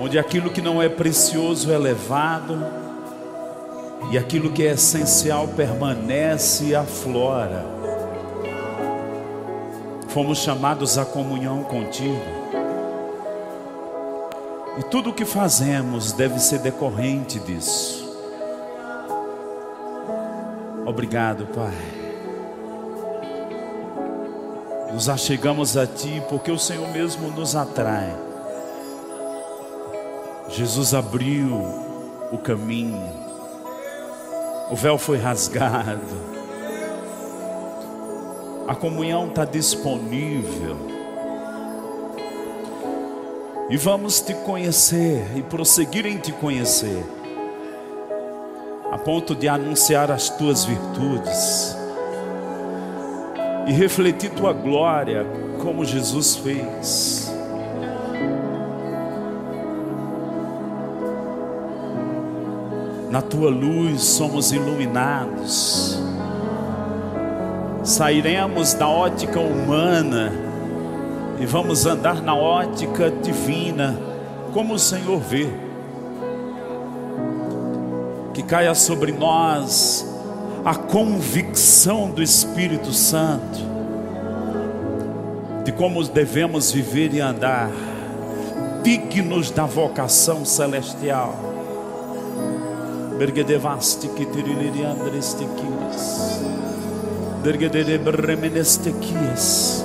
onde aquilo que não é precioso é levado e aquilo que é essencial permanece e aflora. Fomos chamados à comunhão contigo. E tudo o que fazemos deve ser decorrente disso. Obrigado, Pai. Nos achegamos a Ti porque o Senhor mesmo nos atrai. Jesus abriu o caminho, o véu foi rasgado, a comunhão está disponível. E vamos te conhecer e prosseguir em te conhecer a ponto de anunciar as tuas virtudes e refletir tua glória, como Jesus fez. Na tua luz somos iluminados, sairemos da ótica humana e vamos andar na ótica divina, como o Senhor vê que caia sobre nós a convicção do Espírito Santo de como devemos viver e andar, dignos da vocação celestial. Bergedevasti que tiriliri andrestequias, Bergedere bremenestequias,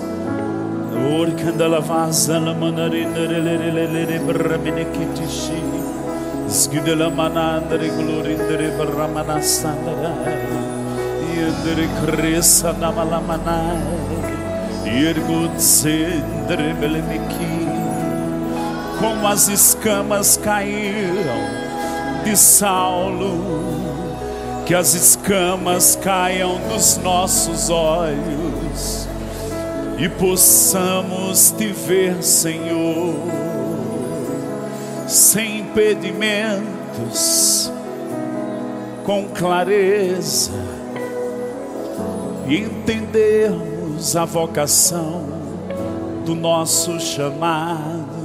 Orcandala vazala manarinere bremenekitishi. Skidela manandre glorindre baramana sandara. Yendere kresa namala manai Yergud sendre belemiki Como as escamas caíram de Saulo Que as escamas caiam dos nossos olhos E possamos te ver, Senhor sem impedimentos, com clareza, e entendermos a vocação do nosso chamado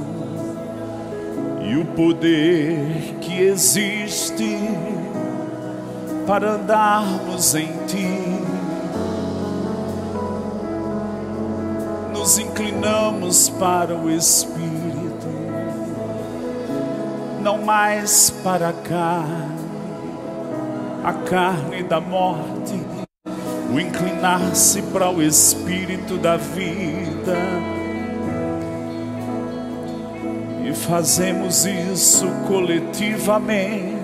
e o poder que existe para andarmos em Ti. Nos inclinamos para o Espírito não mais para a carne, a carne da morte, o inclinar-se para o espírito da vida. E fazemos isso coletivamente.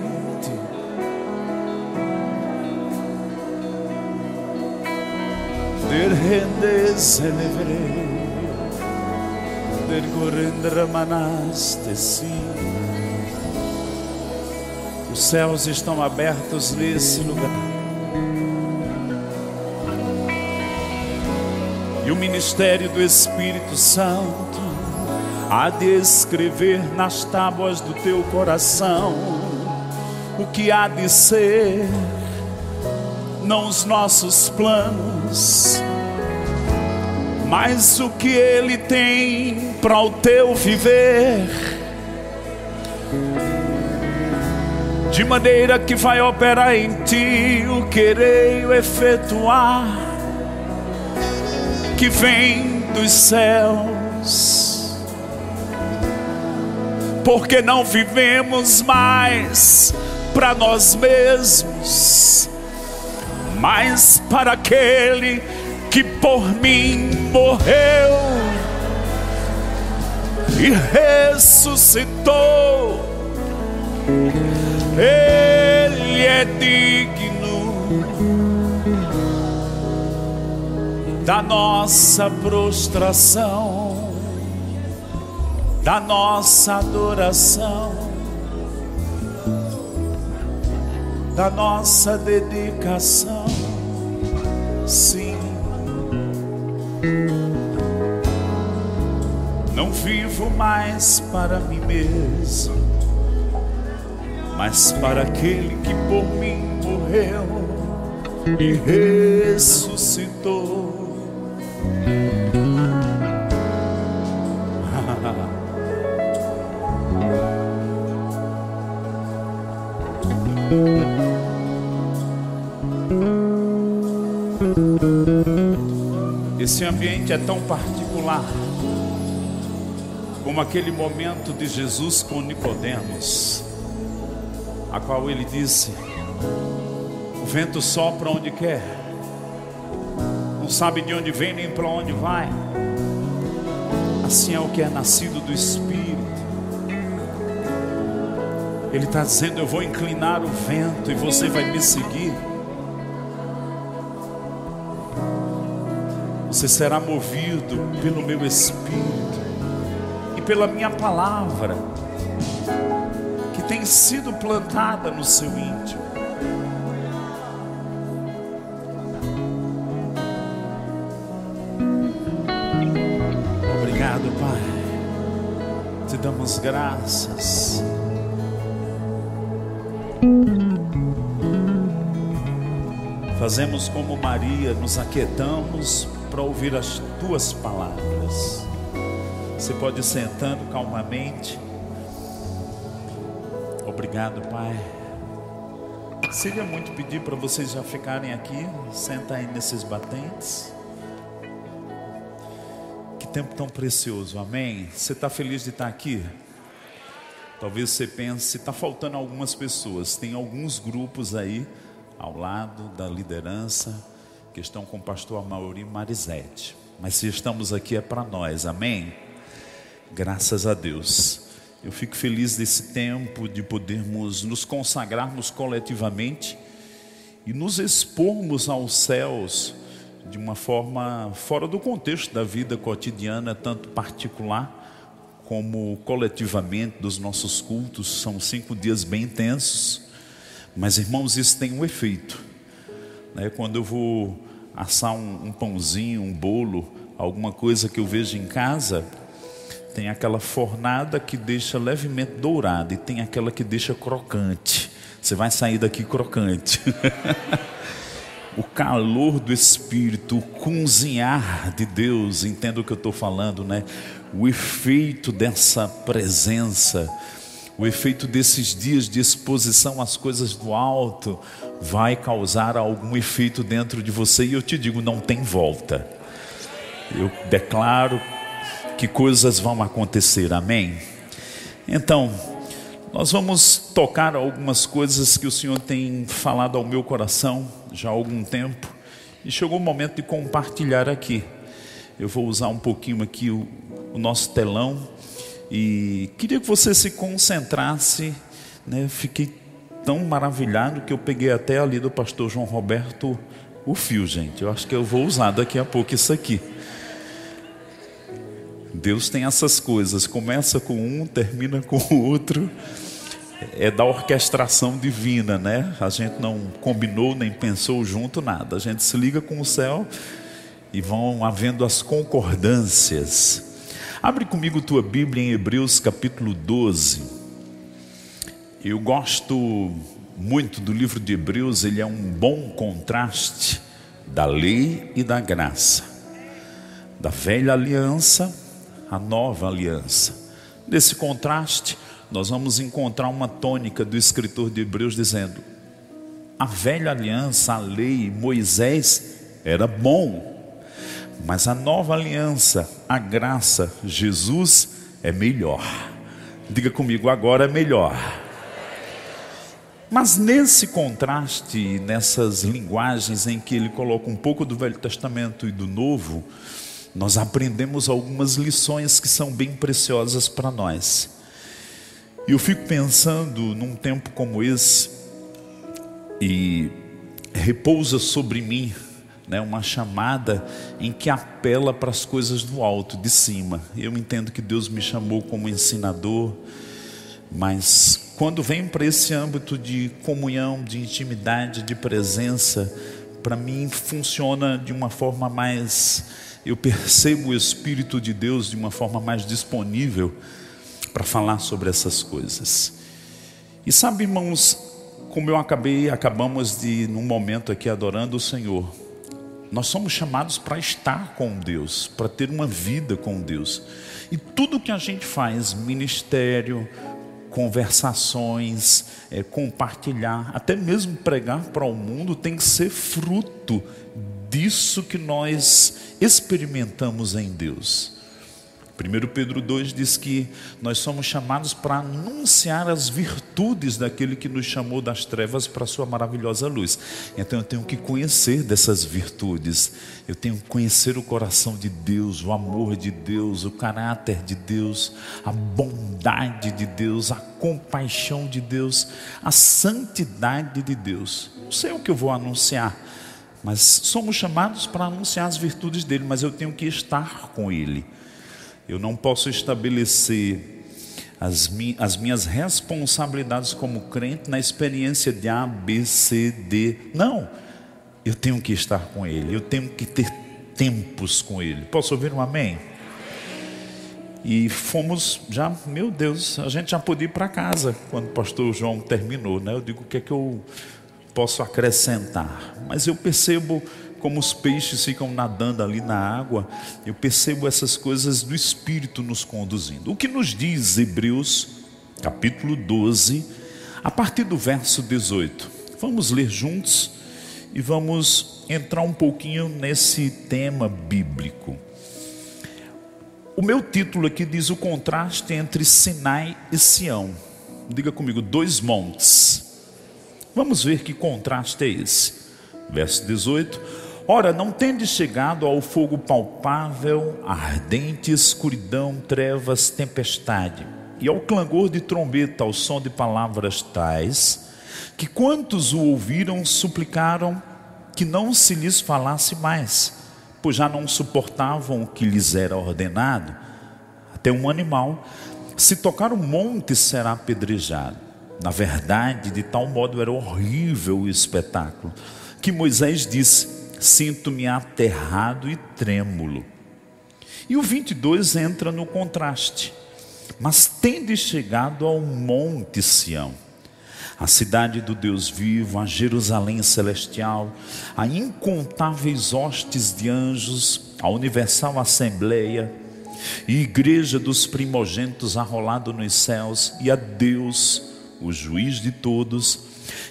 Der rendes elevere, der gorendra manastesi. Os céus estão abertos nesse lugar. E o ministério do Espírito Santo há de escrever nas tábuas do teu coração o que há de ser, não os nossos planos, mas o que Ele tem para o teu viver de maneira que vai operar em ti o querer e o efetuar que vem dos céus. Porque não vivemos mais para nós mesmos, mas para aquele que por mim morreu e ressuscitou. Ele é digno da nossa prostração, da nossa adoração, da nossa dedicação. Sim. Não vivo mais para mim mesmo mas para aquele que por mim morreu e ressuscitou. Esse ambiente é tão particular como aquele momento de Jesus com Nicodemos, a qual ele disse: O vento sopra onde quer, não sabe de onde vem nem para onde vai. Assim é o que é nascido do Espírito. Ele está dizendo: Eu vou inclinar o vento e você vai me seguir. Você será movido pelo meu Espírito e pela minha palavra, que tem sido plantada no seu íntimo. Obrigado, Pai. Te damos graças. Fazemos como Maria, nos aquietamos para ouvir as tuas palavras. Você pode ir sentando calmamente. Obrigado, Pai. Seria muito pedir para vocês já ficarem aqui, sentar aí nesses batentes. Que tempo tão precioso, amém? Você está feliz de estar aqui? Talvez você pense, está faltando algumas pessoas. Tem alguns grupos aí ao lado da liderança que estão com o pastor Mauri Marizete. Mas se estamos aqui é para nós, amém? Graças a Deus. Eu fico feliz desse tempo de podermos nos consagrarmos coletivamente e nos expormos aos céus de uma forma fora do contexto da vida cotidiana, tanto particular como coletivamente dos nossos cultos. São cinco dias bem intensos, mas irmãos, isso tem um efeito. Né? Quando eu vou assar um, um pãozinho, um bolo, alguma coisa que eu vejo em casa, tem aquela fornada que deixa levemente dourada e tem aquela que deixa crocante. Você vai sair daqui crocante. o calor do Espírito, o cozinhar de Deus, entenda o que eu estou falando, né? O efeito dessa presença, o efeito desses dias de exposição às coisas do alto, vai causar algum efeito dentro de você e eu te digo, não tem volta. Eu declaro que coisas vão acontecer, amém? Então, nós vamos tocar algumas coisas que o Senhor tem falado ao meu coração já há algum tempo e chegou o momento de compartilhar aqui. Eu vou usar um pouquinho aqui o, o nosso telão e queria que você se concentrasse, né? Fiquei tão maravilhado que eu peguei até ali do pastor João Roberto o fio, gente. Eu acho que eu vou usar daqui a pouco isso aqui. Deus tem essas coisas, começa com um, termina com o outro. É da orquestração divina, né? A gente não combinou nem pensou junto nada. A gente se liga com o céu e vão havendo as concordâncias. Abre comigo tua Bíblia em Hebreus capítulo 12. Eu gosto muito do livro de Hebreus, ele é um bom contraste da lei e da graça, da velha aliança à nova aliança. Nesse contraste, nós vamos encontrar uma tônica do escritor de Hebreus dizendo: a velha aliança, a lei, Moisés era bom, mas a nova aliança, a graça, Jesus é melhor. Diga comigo, agora é melhor. Mas nesse contraste, nessas linguagens em que ele coloca um pouco do Velho Testamento e do Novo, nós aprendemos algumas lições que são bem preciosas para nós. E eu fico pensando num tempo como esse, e repousa sobre mim né, uma chamada em que apela para as coisas do alto, de cima. Eu entendo que Deus me chamou como ensinador, mas quando vem para esse âmbito de comunhão, de intimidade, de presença, para mim funciona de uma forma mais. Eu percebo o Espírito de Deus de uma forma mais disponível para falar sobre essas coisas. E sabe, irmãos, como eu acabei, acabamos de, num momento aqui, adorando o Senhor, nós somos chamados para estar com Deus, para ter uma vida com Deu. E tudo que a gente faz, ministério, conversações, é, compartilhar, até mesmo pregar para o mundo tem que ser fruto disso que nós experimentamos em Deus. 1 Pedro 2 diz que nós somos chamados para anunciar as virtudes daquele que nos chamou das trevas para a sua maravilhosa luz. Então eu tenho que conhecer dessas virtudes, eu tenho que conhecer o coração de Deus, o amor de Deus, o caráter de Deus, a bondade de Deus, a compaixão de Deus, a santidade de Deus. Não sei o que eu vou anunciar, mas somos chamados para anunciar as virtudes dele, mas eu tenho que estar com ele. Eu não posso estabelecer as, mi as minhas responsabilidades como crente na experiência de A, B, C, D. Não. Eu tenho que estar com Ele. Eu tenho que ter tempos com Ele. Posso ouvir um amém? E fomos já, meu Deus, a gente já podia ir para casa quando o pastor João terminou, né? Eu digo o que é que eu posso acrescentar. Mas eu percebo como os peixes ficam nadando ali na água, eu percebo essas coisas do Espírito nos conduzindo. O que nos diz Hebreus, capítulo 12, a partir do verso 18. Vamos ler juntos e vamos entrar um pouquinho nesse tema bíblico. O meu título aqui diz o contraste entre Sinai e Sião. Diga comigo, dois montes. Vamos ver que contraste é esse. Verso 18 Ora, não tendes chegado ao fogo palpável, ardente escuridão, trevas, tempestade, e ao clangor de trombeta, ao som de palavras tais, que quantos o ouviram suplicaram que não se lhes falasse mais, pois já não suportavam o que lhes era ordenado. Até um animal, se tocar o monte, será apedrejado. Na verdade, de tal modo era horrível o espetáculo, que Moisés disse: sinto-me aterrado e trêmulo. E o 22 entra no contraste. Mas tende chegado ao monte Sião, a cidade do Deus vivo, a Jerusalém celestial, a incontáveis hostes de anjos, a universal assembleia, e igreja dos primogênitos arrolado nos céus, e a Deus, o juiz de todos,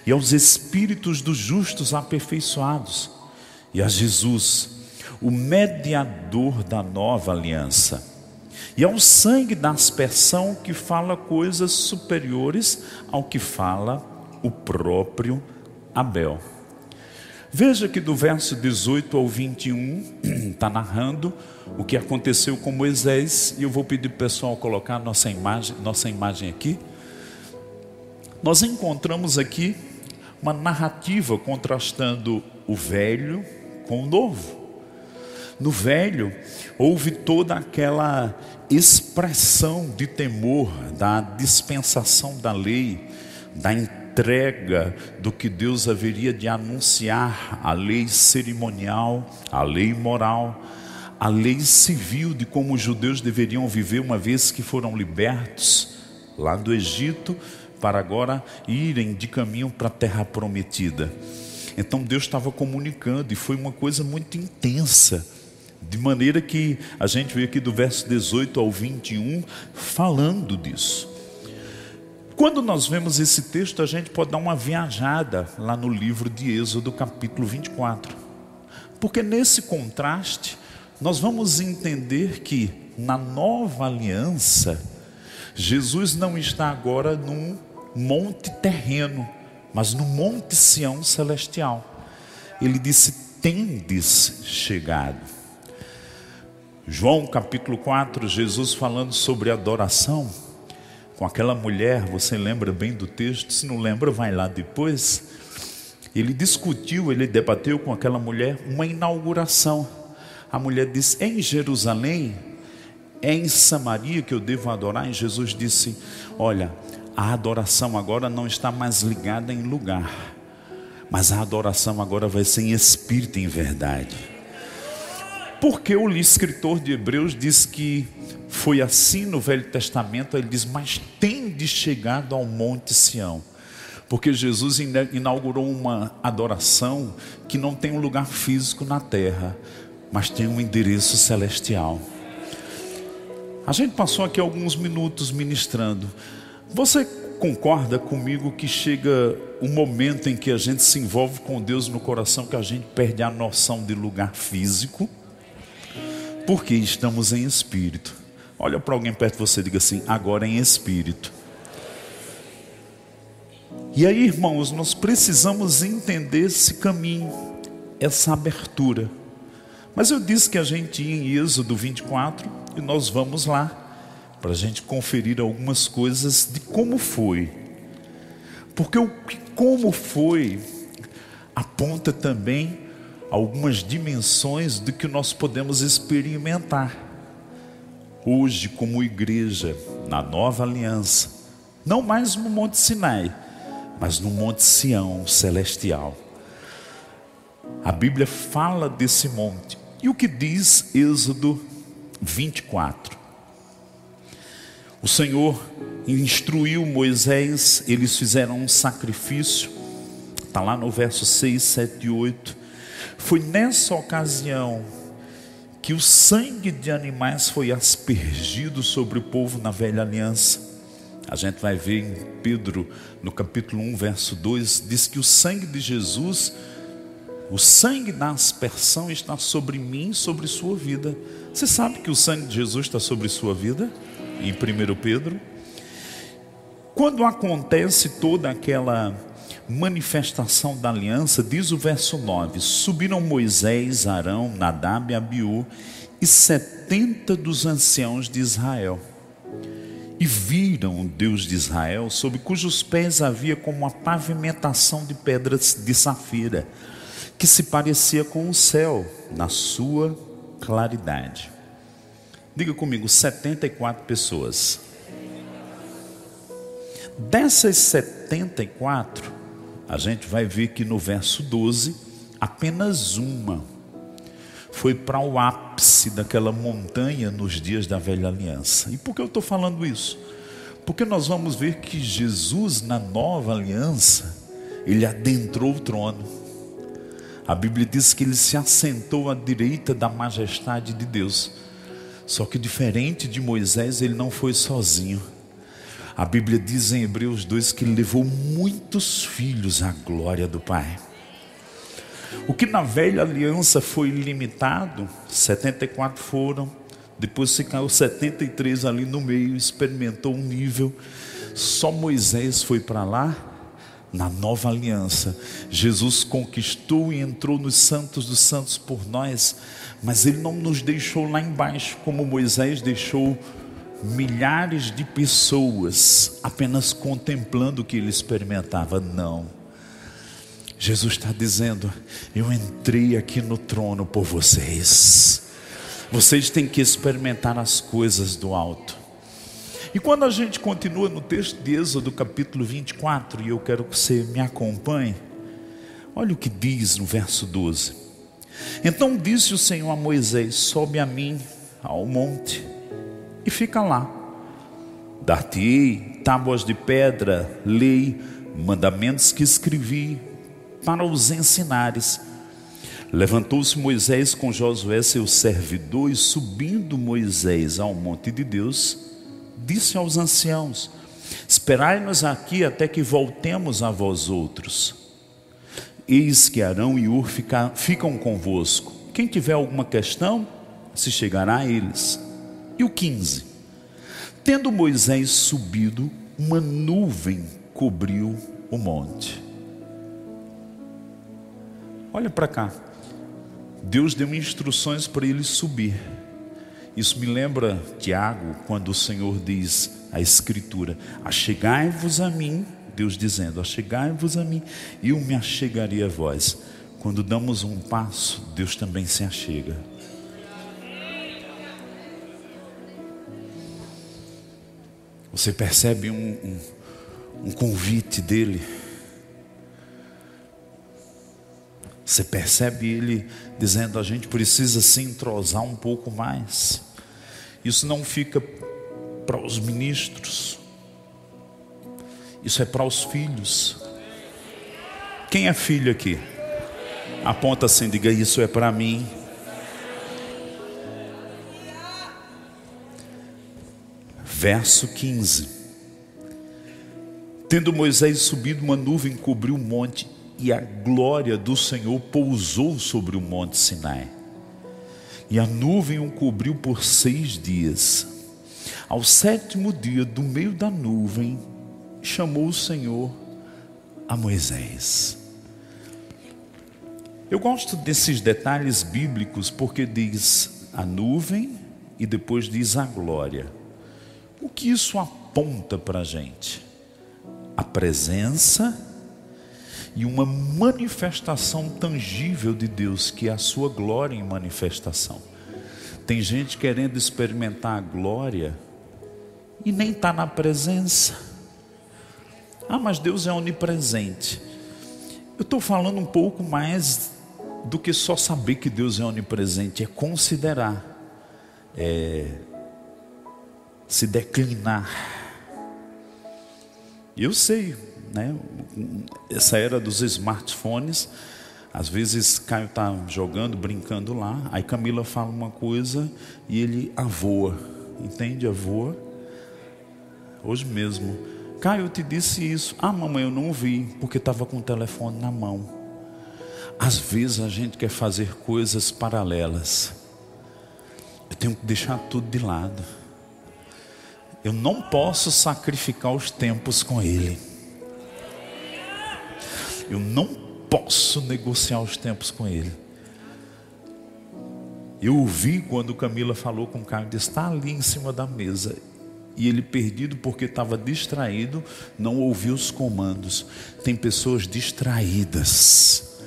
e aos espíritos dos justos aperfeiçoados, e a Jesus, o mediador da nova aliança. E ao sangue da aspersão que fala coisas superiores ao que fala o próprio Abel. Veja que do verso 18 ao 21 está narrando o que aconteceu com Moisés, e eu vou pedir para o pessoal colocar nossa imagem, nossa imagem aqui. Nós encontramos aqui uma narrativa contrastando o velho com o novo. No velho, houve toda aquela expressão de temor da dispensação da lei, da entrega do que Deus haveria de anunciar, a lei cerimonial, a lei moral, a lei civil de como os judeus deveriam viver uma vez que foram libertos lá do Egito para agora irem de caminho para a terra prometida. Então Deus estava comunicando e foi uma coisa muito intensa. De maneira que a gente vê aqui do verso 18 ao 21 falando disso. Quando nós vemos esse texto, a gente pode dar uma viajada lá no livro de Êxodo, capítulo 24. Porque nesse contraste, nós vamos entender que na nova aliança, Jesus não está agora num monte terreno, mas no Monte Sião celestial. Ele disse: Tendes chegado. João capítulo 4, Jesus falando sobre adoração com aquela mulher, você lembra bem do texto? Se não lembra, vai lá depois. Ele discutiu, ele debateu com aquela mulher uma inauguração. A mulher disse: Em Jerusalém, é em Samaria que eu devo adorar. E Jesus disse: Olha, a adoração agora não está mais ligada em lugar, mas a adoração agora vai ser em espírito e em verdade. Porque o escritor de Hebreus diz que foi assim no Velho Testamento, ele diz: Mas tende chegado ao Monte Sião. Porque Jesus inaugurou uma adoração que não tem um lugar físico na terra, mas tem um endereço celestial. A gente passou aqui alguns minutos ministrando, Você concorda comigo que chega um momento em que a gente se envolve com Deus no coração que a gente perde a noção de lugar físico? Porque estamos em espírito. Olha para alguém perto de você e diga assim: agora em espírito. E aí, irmãos, nós precisamos entender esse caminho, essa abertura. Mas eu disse que a gente ia em Êxodo 24 e nós vamos lá para a gente conferir algumas coisas de como foi. Porque o como foi aponta também algumas dimensões do que nós podemos experimentar hoje como igreja na nova aliança, não mais no Monte Sinai, mas no Monte Sião celestial. A Bíblia fala desse monte. E o que diz Êxodo 24? O Senhor instruiu Moisés, eles fizeram um sacrifício, está lá no verso 6, 7 e 8. Foi nessa ocasião que o sangue de animais foi aspergido sobre o povo na velha aliança. A gente vai ver em Pedro, no capítulo 1, verso 2, diz que o sangue de Jesus, o sangue da aspersão está sobre mim, sobre sua vida. Você sabe que o sangue de Jesus está sobre sua vida? Em 1 Pedro. Quando acontece toda aquela manifestação da aliança, diz o verso 9: Subiram Moisés, Arão, Nadab e Abiú e setenta dos anciãos de Israel. E viram o Deus de Israel, sob cujos pés havia como uma pavimentação de pedras de safira, que se parecia com o céu na sua claridade. Diga comigo, 74 pessoas. Dessas 74, a gente vai ver que no verso 12, apenas uma foi para o ápice daquela montanha nos dias da velha aliança. E por que eu estou falando isso? Porque nós vamos ver que Jesus, na nova aliança, ele adentrou o trono. A Bíblia diz que ele se assentou à direita da majestade de Deus. Só que diferente de Moisés, ele não foi sozinho. A Bíblia diz em Hebreus 2 que ele levou muitos filhos à glória do Pai. O que na velha aliança foi limitado, 74 foram, depois se caiu 73 ali no meio, experimentou um nível. Só Moisés foi para lá. Na nova aliança, Jesus conquistou e entrou nos santos dos santos por nós mas Ele não nos deixou lá embaixo, como Moisés deixou milhares de pessoas apenas contemplando o que ele experimentava. Não. Jesus está dizendo: Eu entrei aqui no trono por vocês. Vocês têm que experimentar as coisas do alto. E quando a gente continua no texto de Êxodo, capítulo 24, e eu quero que você me acompanhe, olha o que diz no verso 12. Então disse o Senhor a Moisés: Sobe a mim ao monte e fica lá. Dar-te-ei tábuas de pedra, lei, mandamentos que escrevi para os ensinares. Levantou-se Moisés com Josué, seu servidor, e subindo Moisés ao monte de Deus, disse aos anciãos: Esperai-nos aqui até que voltemos a vós outros eis que Arão e Ur fica, ficam convosco. Quem tiver alguma questão, se chegará a eles. E o 15: Tendo Moisés subido, uma nuvem cobriu o monte. Olha para cá. Deus deu instruções para ele subir. Isso me lembra Tiago, quando o Senhor diz a Escritura: Achegai-vos a mim Deus dizendo: Achegai-vos a mim e eu me achegarei a vós. Quando damos um passo, Deus também se achega. Você percebe um, um, um convite dele. Você percebe ele dizendo: a gente precisa se entrosar um pouco mais. Isso não fica para os ministros, isso é para os filhos. Quem é filho aqui? Aponta assim, diga: Isso é para mim. Verso 15. Tendo Moisés subido, uma nuvem cobriu o monte e a glória do Senhor pousou sobre o monte Sinai. E a nuvem o cobriu por seis dias. Ao sétimo dia, do meio da nuvem, chamou o Senhor a Moisés. Eu gosto desses detalhes bíblicos porque diz a nuvem e depois diz a glória. O que isso aponta para a gente? a presença e uma manifestação tangível de Deus, que é a sua glória em manifestação. Tem gente querendo experimentar a glória e nem está na presença. Ah, mas Deus é onipresente. Eu estou falando um pouco mais do que só saber que Deus é onipresente, é considerar, é se declinar eu sei, né? Essa era dos smartphones. Às vezes Caio está jogando, brincando lá, aí Camila fala uma coisa e ele avoa, entende? Avoa. Hoje mesmo. Caio, te disse isso. Ah, mamãe, eu não vi, porque estava com o telefone na mão. Às vezes a gente quer fazer coisas paralelas. Eu tenho que deixar tudo de lado. Eu não posso sacrificar os tempos com Ele. Eu não posso negociar os tempos com Ele. Eu ouvi quando Camila falou com o Caio, está ali em cima da mesa. E ele perdido porque estava distraído, não ouviu os comandos. Tem pessoas distraídas,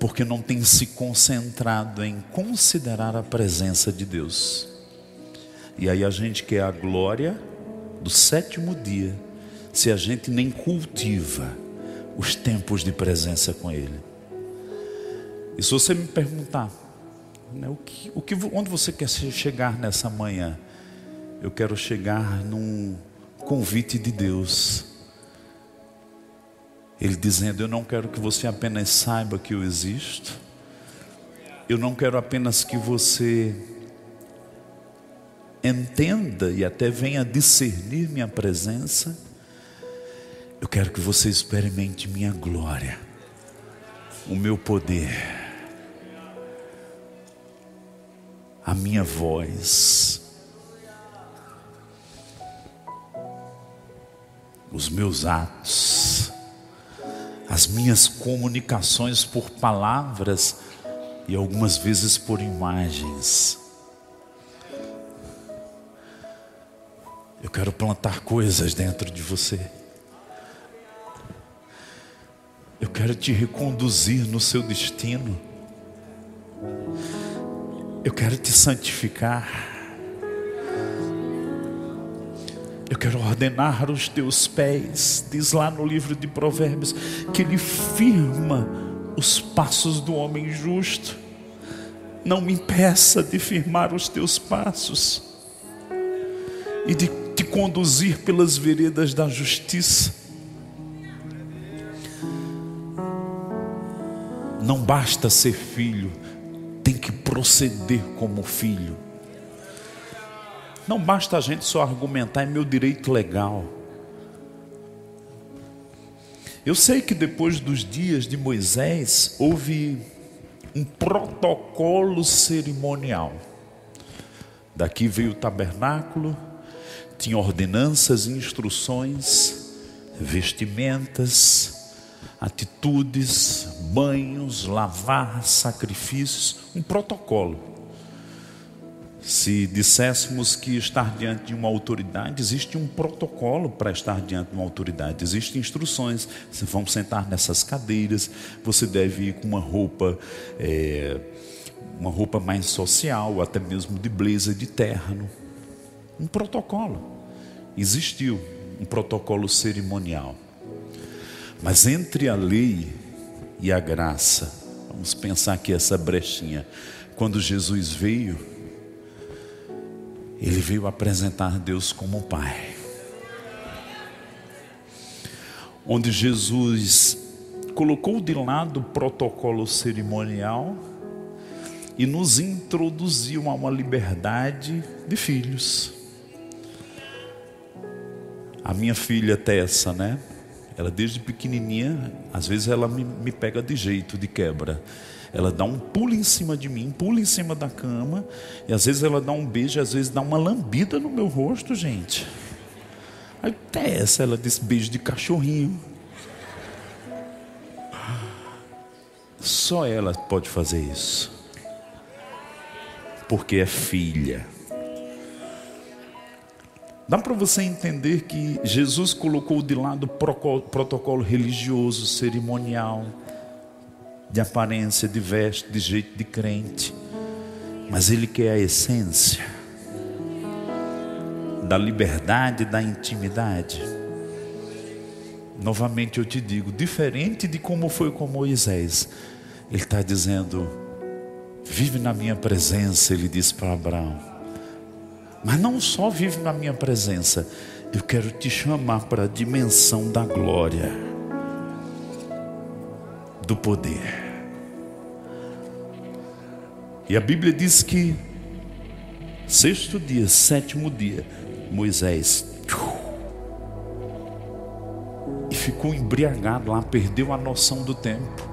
porque não tem se concentrado em considerar a presença de Deus. E aí a gente quer a glória do sétimo dia, se a gente nem cultiva os tempos de presença com Ele. E se você me perguntar, né, o que, o que, onde você quer chegar nessa manhã? Eu quero chegar num convite de Deus. Ele dizendo: Eu não quero que você apenas saiba que eu existo. Eu não quero apenas que você entenda e até venha discernir minha presença, eu quero que você experimente minha glória, o meu poder, a minha voz, os meus atos, as minhas comunicações por palavras e algumas vezes por imagens. Eu quero plantar coisas dentro de você. Eu quero te reconduzir no seu destino. Eu quero te santificar. Eu quero ordenar os teus pés. Diz lá no livro de Provérbios que ele firma os passos do homem justo. Não me impeça de firmar os teus passos e de te conduzir pelas veredas da justiça. Não basta ser filho, tem que proceder como filho. Não basta a gente só argumentar, é meu direito legal. Eu sei que depois dos dias de Moisés houve um protocolo cerimonial. Daqui veio o tabernáculo, tinha ordenanças e instruções, vestimentas, atitudes, banhos, lavar, sacrifícios, um protocolo. Se disséssemos que estar diante de uma autoridade, existe um protocolo para estar diante de uma autoridade, existem instruções. Se vamos sentar nessas cadeiras, você deve ir com uma roupa, é, uma roupa mais social, até mesmo de blazer, de terno um protocolo. Existiu um protocolo cerimonial. Mas entre a lei e a graça, vamos pensar aqui essa brechinha. Quando Jesus veio, ele veio apresentar Deus como Pai. Onde Jesus colocou de lado o protocolo cerimonial e nos introduziu a uma liberdade de filhos. A minha filha Tessa, né? Ela desde pequenininha, às vezes ela me, me pega de jeito, de quebra. Ela dá um pulo em cima de mim, pula em cima da cama, e às vezes ela dá um beijo, às vezes dá uma lambida no meu rosto, gente. Aí Tessa, ela diz beijo de cachorrinho. Só ela pode fazer isso. Porque é filha. Dá para você entender que Jesus colocou de lado o protocolo religioso, cerimonial, de aparência, de veste, de jeito de crente, mas Ele quer a essência da liberdade, da intimidade. Novamente eu te digo, diferente de como foi com Moisés, Ele está dizendo: vive na minha presença, Ele disse para Abraão. Mas não só vive na minha presença, eu quero te chamar para a dimensão da glória, do poder. E a Bíblia diz que, sexto dia, sétimo dia, Moisés e ficou embriagado lá, perdeu a noção do tempo.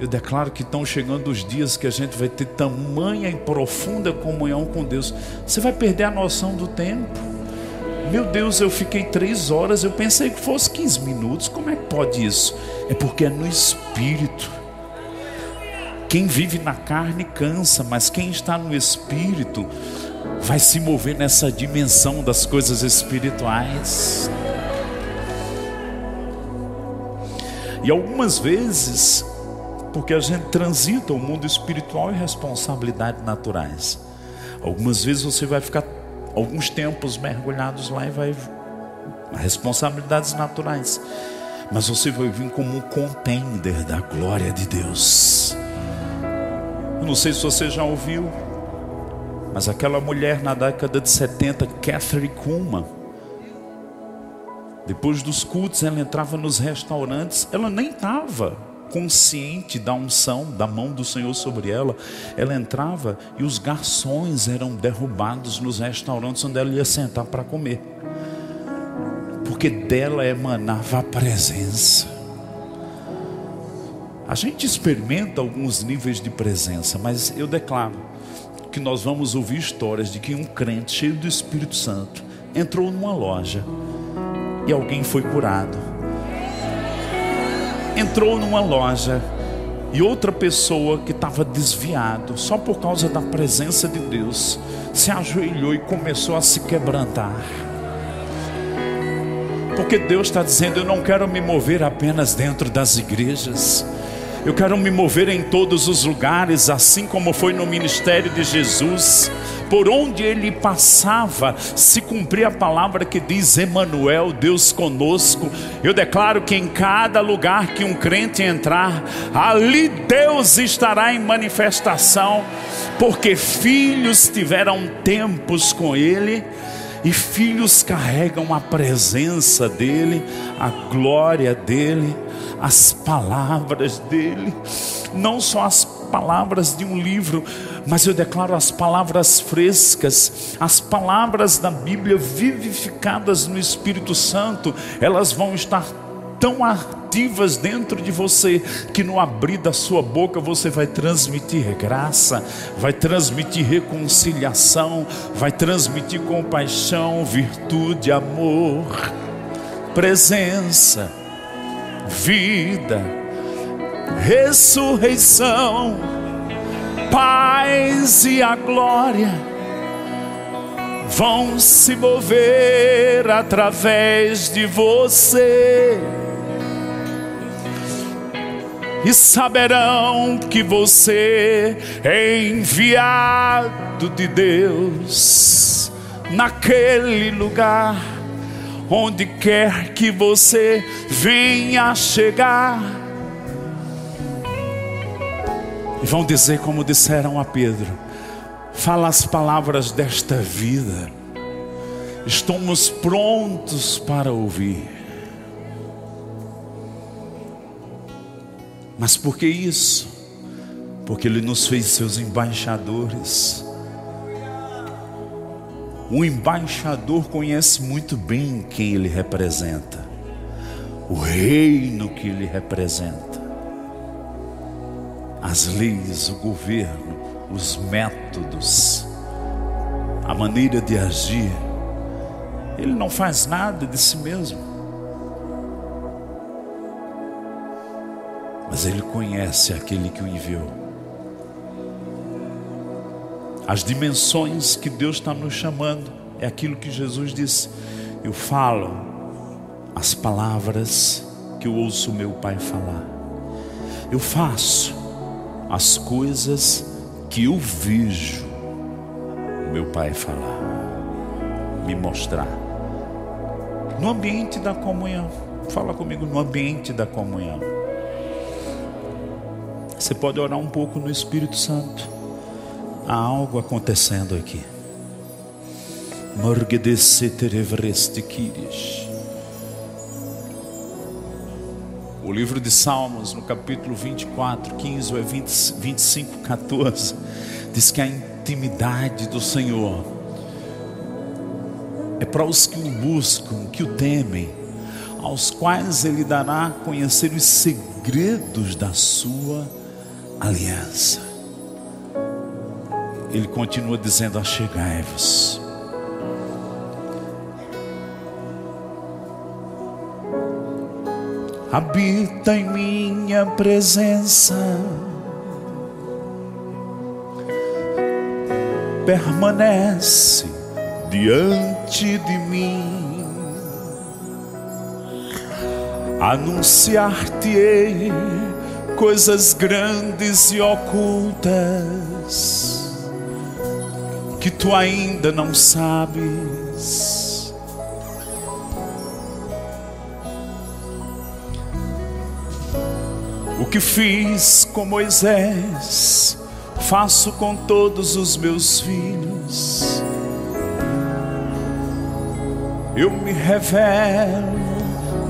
Eu declaro que estão chegando os dias que a gente vai ter tamanha e profunda comunhão com Deus. Você vai perder a noção do tempo. Meu Deus, eu fiquei três horas, eu pensei que fosse 15 minutos. Como é que pode isso? É porque é no espírito. Quem vive na carne cansa, mas quem está no espírito vai se mover nessa dimensão das coisas espirituais. E algumas vezes porque a gente transita o mundo espiritual e responsabilidades naturais. Algumas vezes você vai ficar alguns tempos mergulhados lá e vai responsabilidades naturais. Mas você vai vir como um contender da glória de Deus. Eu não sei se você já ouviu, mas aquela mulher na década de 70, Catherine Kuhlman, depois dos cultos, ela entrava nos restaurantes, ela nem estava consciente da unção, da mão do Senhor sobre ela, ela entrava e os garçons eram derrubados nos restaurantes onde ela ia sentar para comer, porque dela emanava a presença. A gente experimenta alguns níveis de presença, mas eu declaro que nós vamos ouvir histórias de que um crente cheio do Espírito Santo entrou numa loja e alguém foi curado entrou numa loja e outra pessoa que estava desviado, só por causa da presença de Deus, se ajoelhou e começou a se quebrantar. Porque Deus está dizendo: Eu não quero me mover apenas dentro das igrejas, eu quero me mover em todos os lugares, assim como foi no ministério de Jesus por onde ele passava, se cumpria a palavra que diz Emanuel, Deus conosco. Eu declaro que em cada lugar que um crente entrar, ali Deus estará em manifestação, porque filhos tiveram tempos com ele e filhos carregam a presença dele, a glória dele, as palavras dele, não só as palavras de um livro, mas eu declaro as palavras frescas, as palavras da Bíblia vivificadas no Espírito Santo, elas vão estar tão ativas dentro de você que no abrir da sua boca você vai transmitir graça, vai transmitir reconciliação, vai transmitir compaixão, virtude, amor, presença, vida ressurreição, paz e a glória vão se mover através de você. E saberão que você é enviado de Deus naquele lugar, onde quer que você venha chegar vão dizer como disseram a Pedro: fala as palavras desta vida, estamos prontos para ouvir. Mas por que isso? Porque Ele nos fez seus embaixadores. O embaixador conhece muito bem quem ele representa, o reino que ele representa, as leis, o governo, os métodos, a maneira de agir. Ele não faz nada de si mesmo. Mas ele conhece aquele que o enviou as dimensões que Deus está nos chamando, é aquilo que Jesus disse: Eu falo as palavras que eu ouço meu Pai falar, eu faço as coisas que eu vejo meu Pai falar, me mostrar. No ambiente da comunhão, fala comigo, no ambiente da comunhão. Você pode orar um pouco no Espírito Santo. Há algo acontecendo aqui. O livro de Salmos, no capítulo 24, 15 ou 20, 25, 14, diz que a intimidade do Senhor é para os que o buscam, que o temem, aos quais Ele dará a conhecer os segredos da sua aliança ele continua dizendo: Achegai-vos. Habita em minha presença, permanece diante de mim, anunciar-te-ei coisas grandes e ocultas que tu ainda não sabes. Que fiz com Moisés, faço com todos os meus filhos. Eu me revelo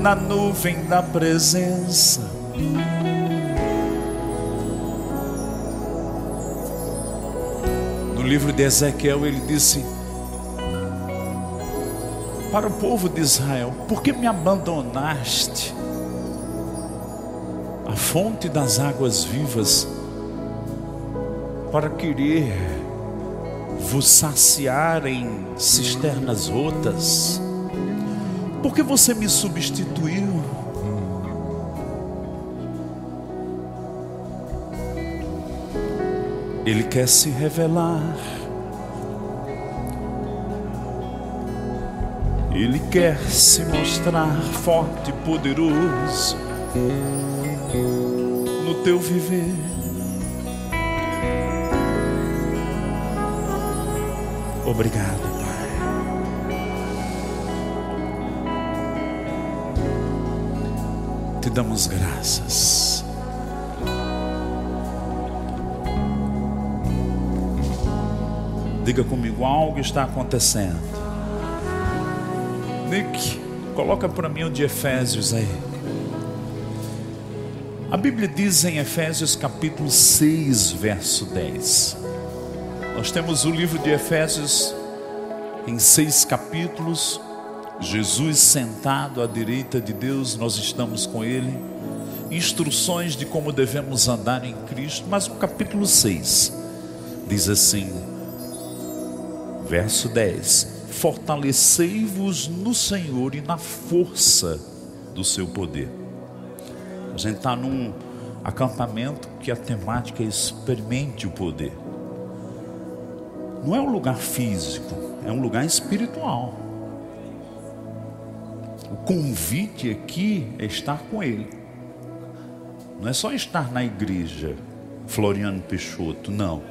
na nuvem da presença No livro de Ezequiel, ele disse para o povo de Israel: Por que me abandonaste? A fonte das águas vivas, para querer vos saciar em cisternas rotas. Por que você me substituiu? Ele quer se revelar. Ele quer se mostrar forte e poderoso no teu viver. Obrigado, Pai. Te damos graças. Diga comigo, algo está acontecendo. Nick, coloca para mim o de Efésios aí. A Bíblia diz em Efésios capítulo 6, verso 10. Nós temos o livro de Efésios em seis capítulos. Jesus sentado à direita de Deus, nós estamos com Ele. Instruções de como devemos andar em Cristo. Mas o capítulo 6 diz assim: verso 10: Fortalecei-vos no Senhor e na força do seu poder. A gente está num acampamento que a temática é experimente o poder. Não é um lugar físico, é um lugar espiritual. O convite aqui é estar com Ele. Não é só estar na igreja, Floriano Peixoto, não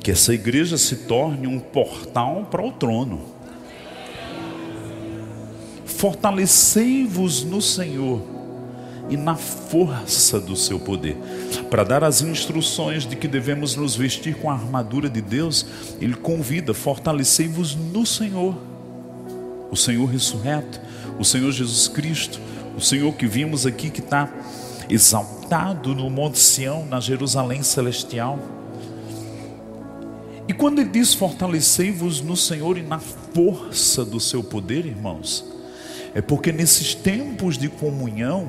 que essa igreja se torne um portal para o trono. Fortalecei-vos no Senhor e na força do seu poder. Para dar as instruções de que devemos nos vestir com a armadura de Deus, ele convida: fortalecei-vos no Senhor. O Senhor ressurreto, o Senhor Jesus Cristo, o Senhor que vimos aqui que está exaltado no Monte Sião, na Jerusalém celestial E quando ele diz fortalecei-vos no Senhor e na força do seu poder, irmãos, é porque nesses tempos de comunhão,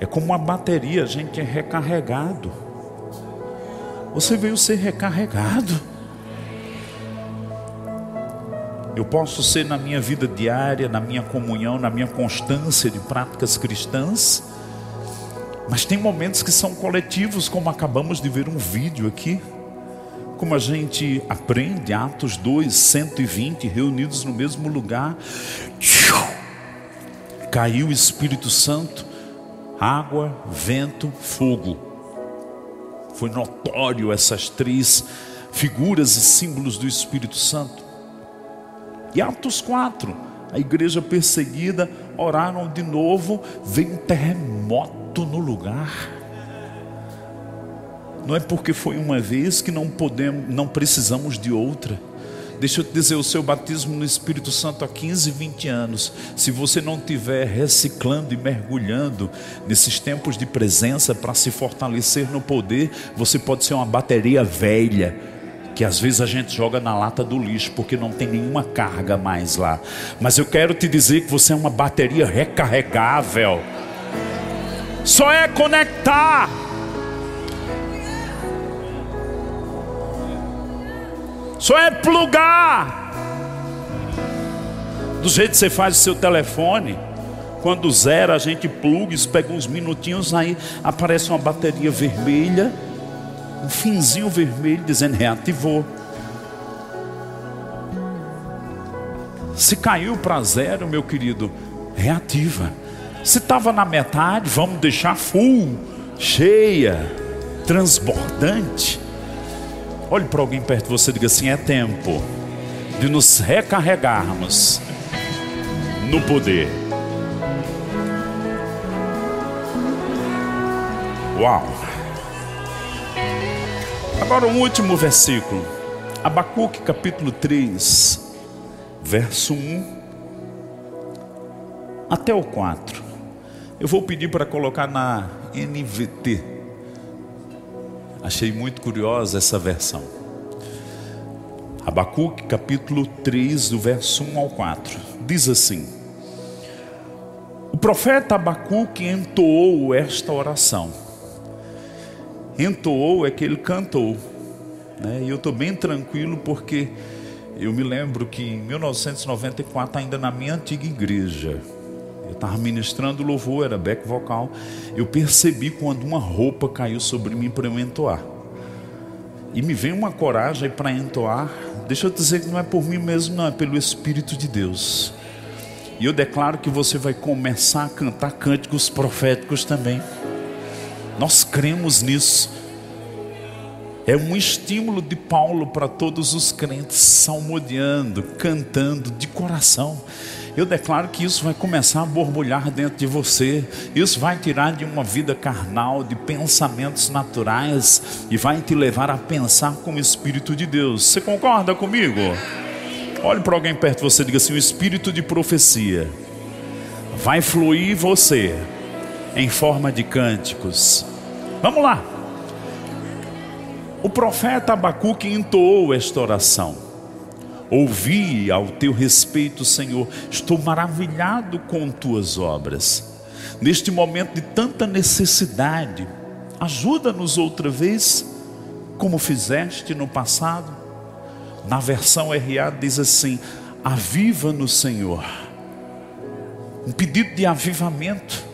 é como uma bateria, a gente é recarregado. Você veio ser recarregado. Eu posso ser na minha vida diária, na minha comunhão, na minha constância de práticas cristãs, mas tem momentos que são coletivos, como acabamos de ver um vídeo aqui como a gente aprende, Atos 2, 120, reunidos no mesmo lugar, caiu o Espírito Santo, água, vento, fogo. Foi notório essas três figuras e símbolos do Espírito Santo. E Atos 4, a igreja perseguida, oraram de novo, veio um terremoto no lugar. Não é porque foi uma vez que não podemos, não precisamos de outra. Deixa eu te dizer, o seu batismo no Espírito Santo há 15, 20 anos, se você não estiver reciclando e mergulhando nesses tempos de presença para se fortalecer no poder, você pode ser uma bateria velha, que às vezes a gente joga na lata do lixo porque não tem nenhuma carga mais lá. Mas eu quero te dizer que você é uma bateria recarregável. Só é conectar Só é plugar. Do jeito que você faz o seu telefone. Quando zera, a gente pluga, isso pega uns minutinhos, aí aparece uma bateria vermelha, um finzinho vermelho dizendo reativou. Se caiu para zero, meu querido, reativa. Se estava na metade, vamos deixar full, cheia, transbordante. Olhe para alguém perto de você e diga assim: é tempo de nos recarregarmos no poder. Uau! Agora um último versículo. Abacuque capítulo 3, verso 1 até o 4. Eu vou pedir para colocar na NVT. Achei muito curiosa essa versão. Abacuque, capítulo 3, do verso 1 ao 4. Diz assim: O profeta Abacuque entoou esta oração. Entoou é que ele cantou. Né? E eu estou bem tranquilo porque eu me lembro que em 1994, ainda na minha antiga igreja, eu estava ministrando louvor, era back vocal. Eu percebi quando uma roupa caiu sobre mim para eu entoar. E me vem uma coragem para entoar. Deixa eu dizer que não é por mim mesmo, não, é pelo Espírito de Deus. E eu declaro que você vai começar a cantar cânticos proféticos também. Nós cremos nisso. É um estímulo de Paulo para todos os crentes, salmodiando, cantando de coração. Eu declaro que isso vai começar a borbulhar dentro de você. Isso vai tirar de uma vida carnal, de pensamentos naturais e vai te levar a pensar como Espírito de Deus. Você concorda comigo? Olhe para alguém perto de você e diga assim: o espírito de profecia vai fluir você em forma de cânticos. Vamos lá. O profeta Abacuque entoou esta oração. Ouvi ao teu respeito, Senhor, estou maravilhado com tuas obras. Neste momento de tanta necessidade, ajuda-nos outra vez, como fizeste no passado. Na versão RA diz assim: Aviva-nos, Senhor. Um pedido de avivamento.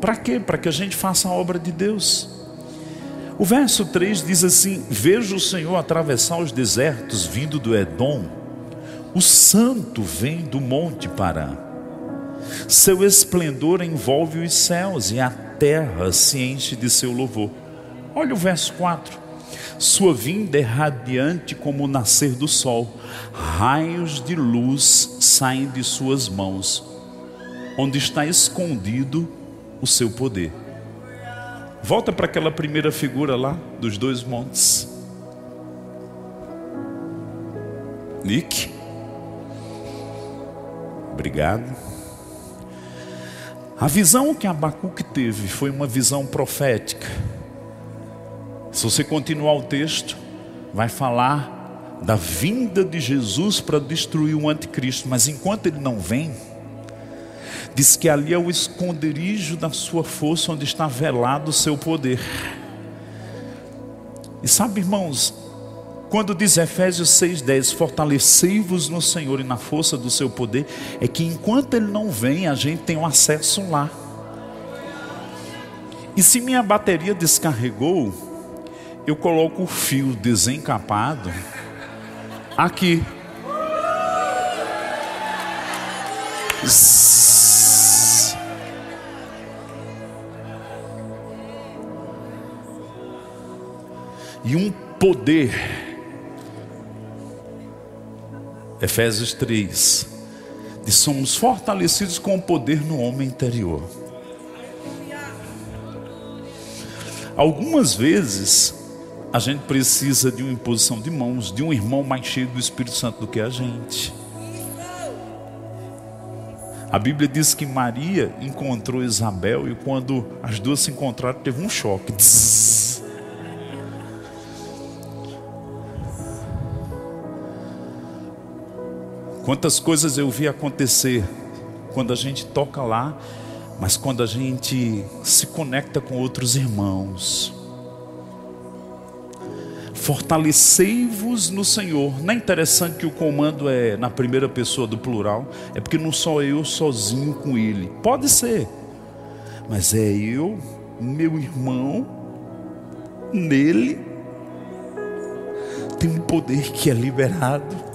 Para quê? Para que a gente faça a obra de Deus. O verso 3 diz assim: Vejo o Senhor atravessar os desertos vindo do Edom, o santo vem do monte Pará. Seu esplendor envolve os céus e a terra se enche de seu louvor. Olha o verso 4. Sua vinda é radiante como o nascer do sol, raios de luz saem de suas mãos, onde está escondido o seu poder. Volta para aquela primeira figura lá dos dois montes. Nick. Obrigado. A visão que Abacuque teve foi uma visão profética. Se você continuar o texto, vai falar da vinda de Jesus para destruir o anticristo, mas enquanto ele não vem, diz que ali é o esconderijo da sua força, onde está velado o seu poder. E sabe, irmãos, quando diz Efésios 6,10, fortalecei-vos no Senhor e na força do seu poder, é que enquanto Ele não vem, a gente tem um acesso lá. E se minha bateria descarregou, eu coloco o fio desencapado aqui. Zzz. E um poder Efésios 3, de somos fortalecidos com o poder no homem interior. Algumas vezes a gente precisa de uma imposição de mãos, de um irmão mais cheio do Espírito Santo do que a gente. A Bíblia diz que Maria encontrou Isabel e quando as duas se encontraram teve um choque. Quantas coisas eu vi acontecer quando a gente toca lá, mas quando a gente se conecta com outros irmãos. Fortalecei-vos no Senhor. Não é interessante que o comando é na primeira pessoa do plural? É porque não sou eu sozinho com Ele. Pode ser, mas é eu, meu irmão, nele. Tem um poder que é liberado.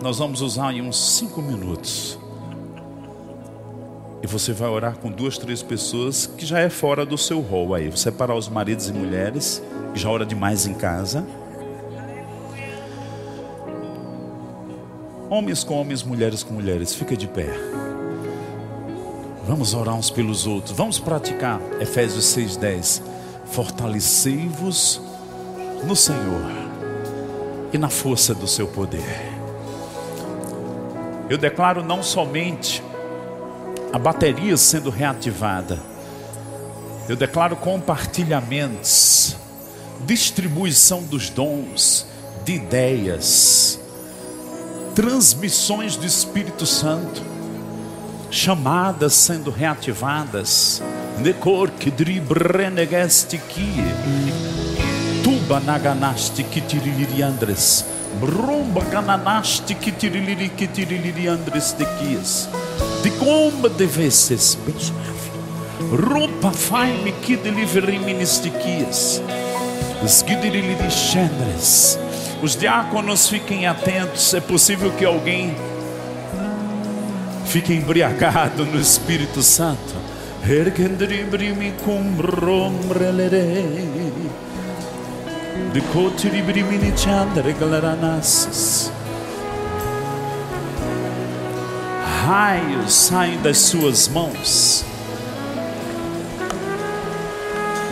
Nós vamos usar em uns cinco minutos. E você vai orar com duas, três pessoas que já é fora do seu rol aí. Vou separar os maridos e mulheres, que já ora demais em casa. Homens com homens, mulheres com mulheres, fica de pé. Vamos orar uns pelos outros. Vamos praticar Efésios 6:10. Fortalecei-vos no Senhor e na força do seu poder. Eu declaro não somente a bateria sendo reativada, eu declaro compartilhamentos, distribuição dos dons, de ideias, transmissões do Espírito Santo, chamadas sendo reativadas. Brumba cananaste que tiriliri que tiriliri andres de quias. De comba de vezes, Rupa fai-me que deliveri ministiquias. Os guidiriliri chendres. Os diáconos fiquem atentos. É possível que alguém fique embriagado no Espírito Santo. Ergendribrimi cum rombrelere de cotiribrimini chandre galaranassas. Raios saem das suas mãos.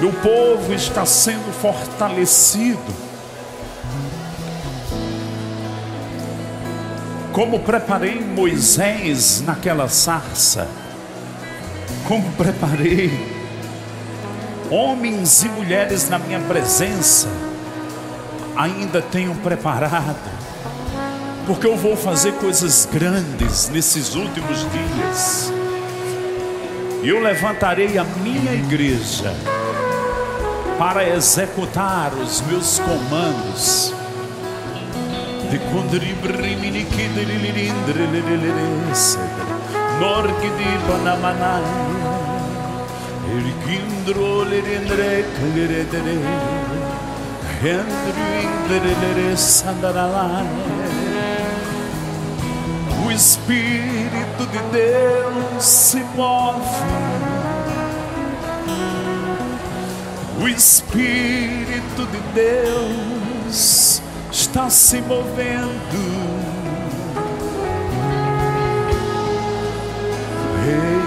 Meu povo está sendo fortalecido. Como preparei Moisés naquela sarça, como preparei homens e mulheres na minha presença ainda tenho preparado, porque eu vou fazer coisas grandes nesses últimos dias. E eu levantarei a minha igreja para executar os meus comandos. De Norque de Panamanai, Erquindro. O Espírito de Deus se move. O Espírito de Deus está se movendo. Hey,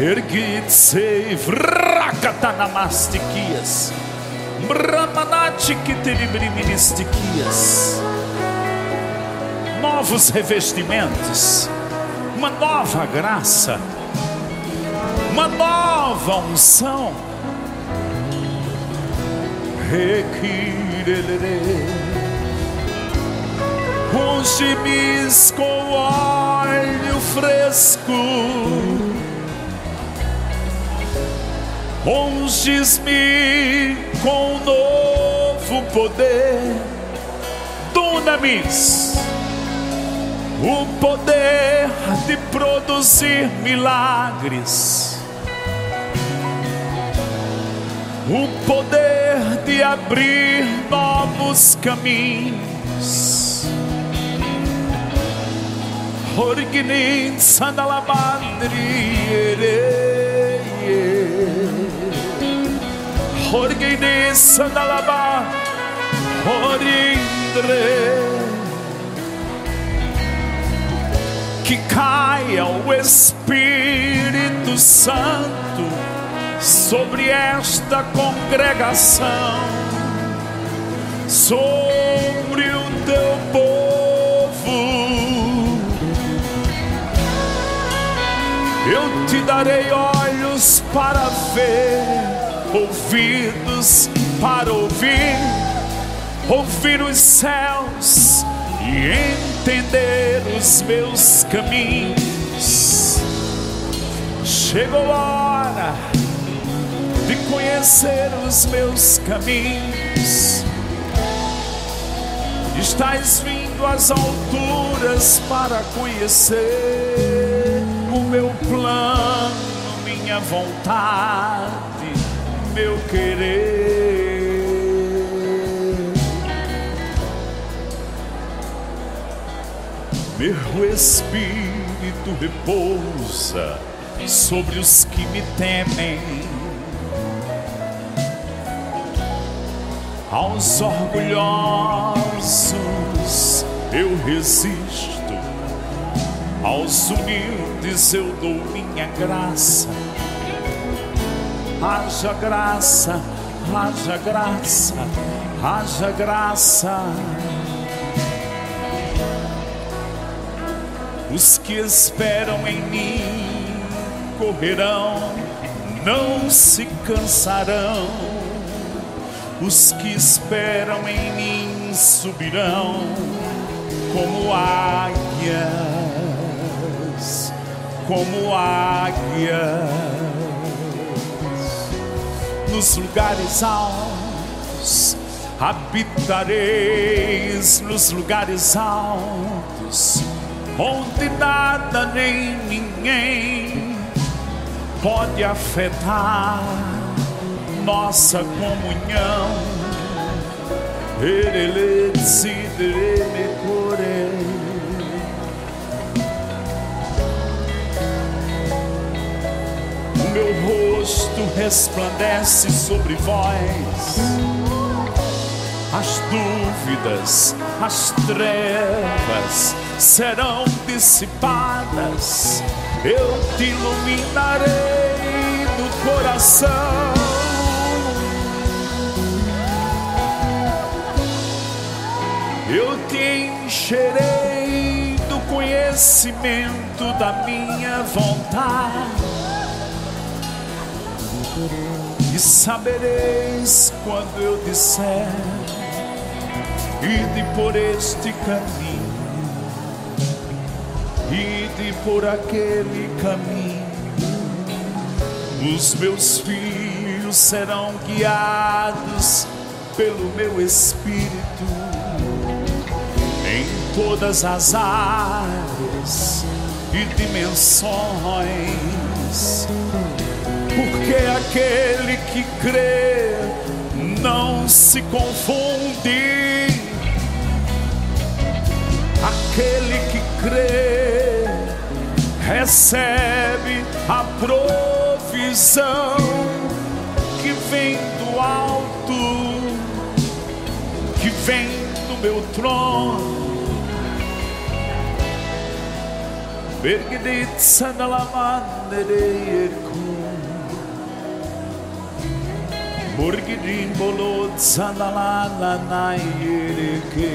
Ergit-se vrakatanamastikias. Brahmanachikitiribriministikias. Novos revestimentos, uma nova graça, uma nova unção. Requirerere unge-me com óleo fresco, unges-me com novo poder, dunamis, o poder de produzir milagres, o poder de abrir novos caminhos. Orginin sandalabandri Orginin sandalaba Orindre Que caia o Espírito Santo sobre esta congregação, sobre o teu Eu te darei olhos para ver, ouvidos para ouvir, ouvir os céus e entender os meus caminhos. Chegou a hora de conhecer os meus caminhos. Estás vindo às alturas para conhecer o meu plano, minha vontade, meu querer. Meu espírito repousa sobre os que me temem. Aos orgulhosos eu resisto aos humildes eu dou minha graça. Haja graça, haja graça, haja graça. Os que esperam em mim correrão, não se cansarão. Os que esperam em mim subirão como águia como águias nos lugares altos habitareis nos lugares altos onde nada nem ninguém pode afetar nossa comunhão. Ele meu rosto resplandece sobre vós. As dúvidas, as trevas serão dissipadas. Eu te iluminarei no coração. Eu te encherei do conhecimento da minha vontade e sabereis quando eu disser, ide por este caminho, ide por aquele caminho. Os meus filhos serão guiados pelo meu Espírito em todas as áreas e dimensões porque aquele que crê não se confunde. Aquele que crê recebe a provisão que vem do alto, que vem do meu trono. Bergedit sanalamandereyeku Burgidin bolot sanalalanayereke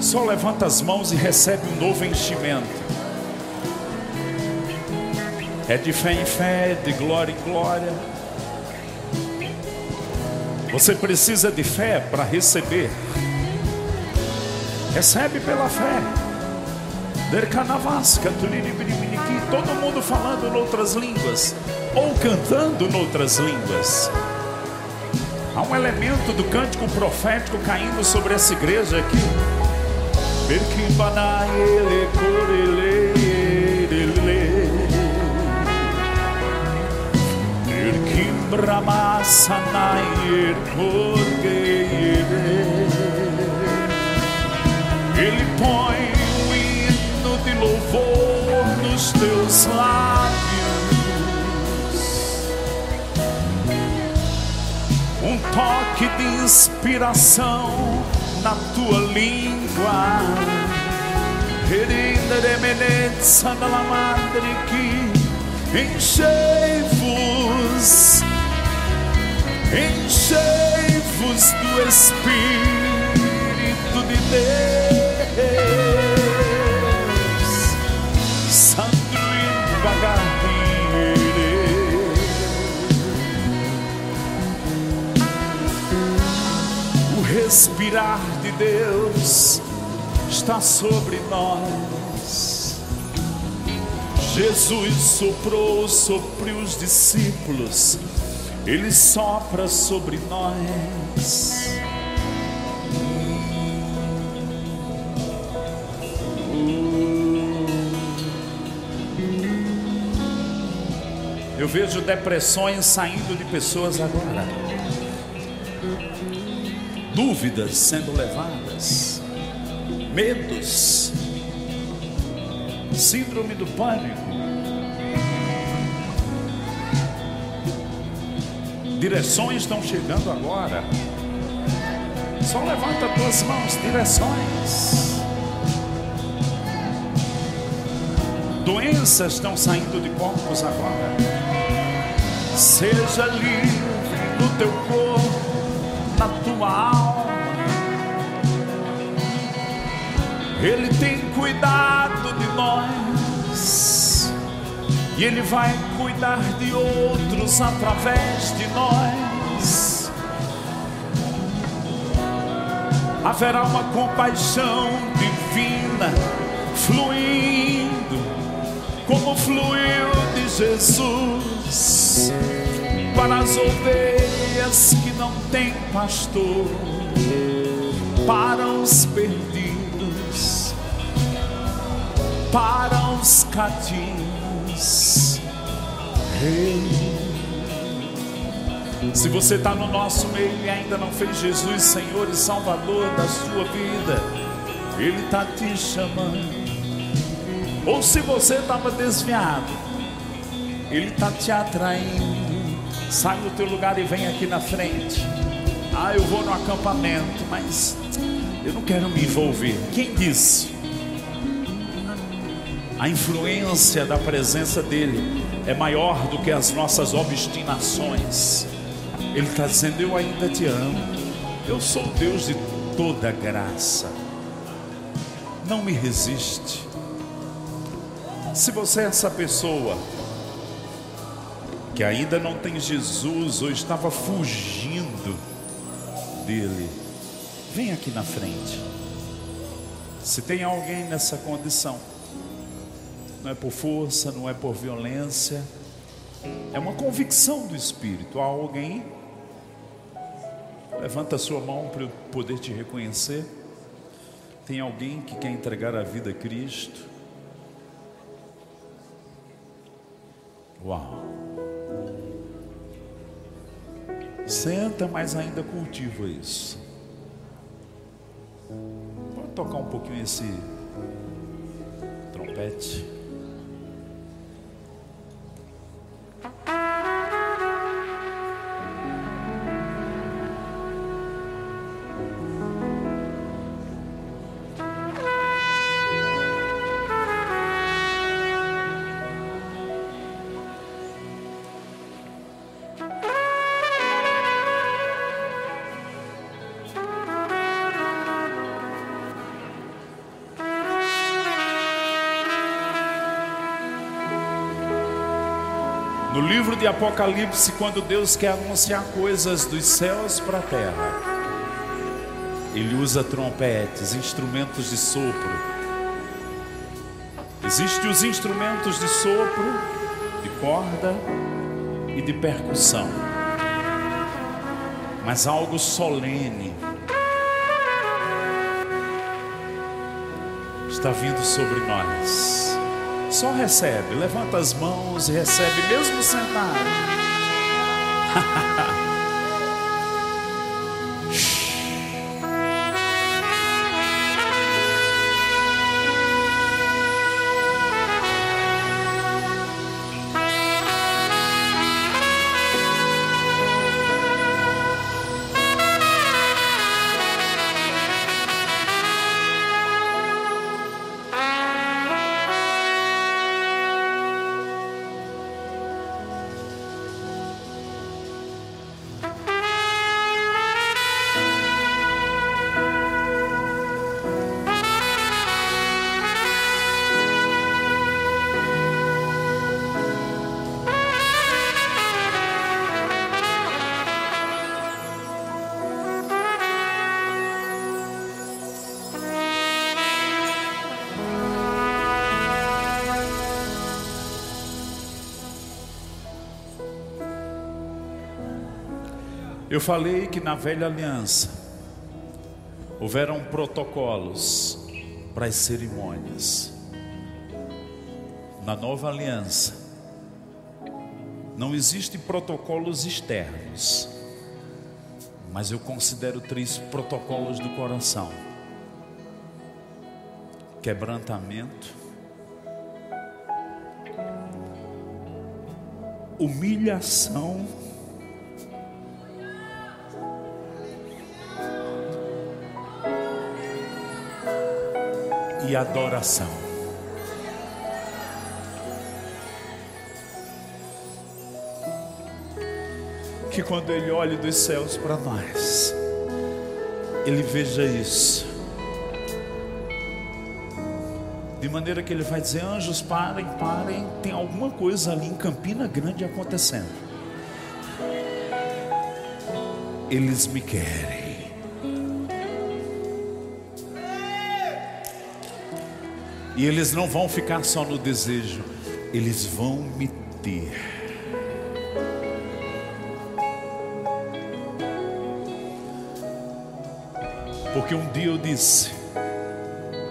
Só levanta as mãos e recebe um novo enchimento. É de fé em fé, de glória em glória. Você precisa de fé para receber. Recebe pela fé. Todo mundo falando noutras línguas. Ou cantando noutras línguas. Há um elemento do cântico profético caindo sobre essa igreja aqui. Ele põe um hino de louvor nos teus lábios. Um toque de inspiração na tua língua. Enchei-vos, enchei-vos do Espírito de Deus, respirar de Deus está sobre nós. Jesus soprou sobre os discípulos, Ele sopra sobre nós. Eu vejo depressões saindo de pessoas agora, dúvidas sendo levadas, medos, síndrome do pânico, direções estão chegando agora. Só levanta tuas mãos, direções. Doenças estão saindo de corpos agora. Seja livre no teu corpo, na tua alma. Ele tem cuidado de nós. E Ele vai cuidar de outros através de nós. Haverá uma compaixão divina fluindo, como fluiu de Jesus para as ovelhas que não têm pastor, para os perdidos, para os cativos. Rei. Se você está no nosso meio e ainda não fez Jesus Senhor e Salvador da sua vida, Ele está te chamando. Ou se você estava desviado, Ele está te atraindo. Sai do teu lugar e vem aqui na frente. Ah, eu vou no acampamento, mas eu não quero me envolver. Quem disse? A influência da presença dele é maior do que as nossas obstinações. Ele está dizendo: Eu ainda te amo. Eu sou Deus de toda graça. Não me resiste. Se você é essa pessoa que ainda não tem Jesus ou estava fugindo dele, vem aqui na frente. Se tem alguém nessa condição, não é por força, não é por violência, é uma convicção do Espírito. Há alguém? Levanta a sua mão para eu poder te reconhecer. Tem alguém que quer entregar a vida a Cristo? Uau! Senta, mas ainda cultiva isso. Vamos tocar um pouquinho esse trompete. Livro de Apocalipse, quando Deus quer anunciar coisas dos céus para a terra, Ele usa trompetes, instrumentos de sopro. Existem os instrumentos de sopro, de corda e de percussão, mas algo solene está vindo sobre nós. Só recebe, levanta as mãos e recebe, mesmo sentado. Eu falei que na velha aliança houveram protocolos para as cerimônias. Na nova aliança não existem protocolos externos, mas eu considero três protocolos do coração: quebrantamento, humilhação adoração. Que quando Ele olhe dos céus para nós, Ele veja isso. De maneira que Ele vai dizer: anjos, parem, parem, tem alguma coisa ali em Campina Grande acontecendo. Eles me querem. E eles não vão ficar só no desejo, eles vão me ter. Porque um dia eu disse: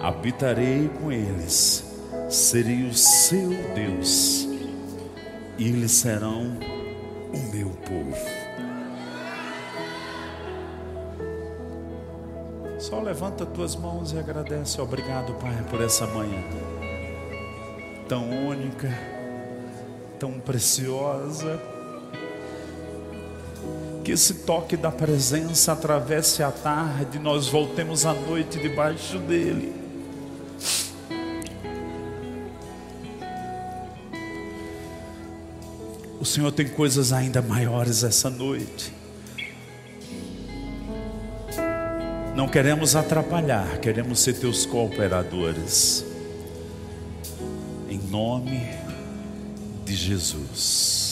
habitarei com eles, serei o seu Deus, e eles serão levanta tuas mãos e agradece. Obrigado, Pai, por essa manhã tão única, tão preciosa. Que esse toque da presença atravesse a tarde, nós voltemos à noite debaixo dele. O Senhor tem coisas ainda maiores essa noite. Não queremos atrapalhar, queremos ser teus cooperadores. Em nome de Jesus.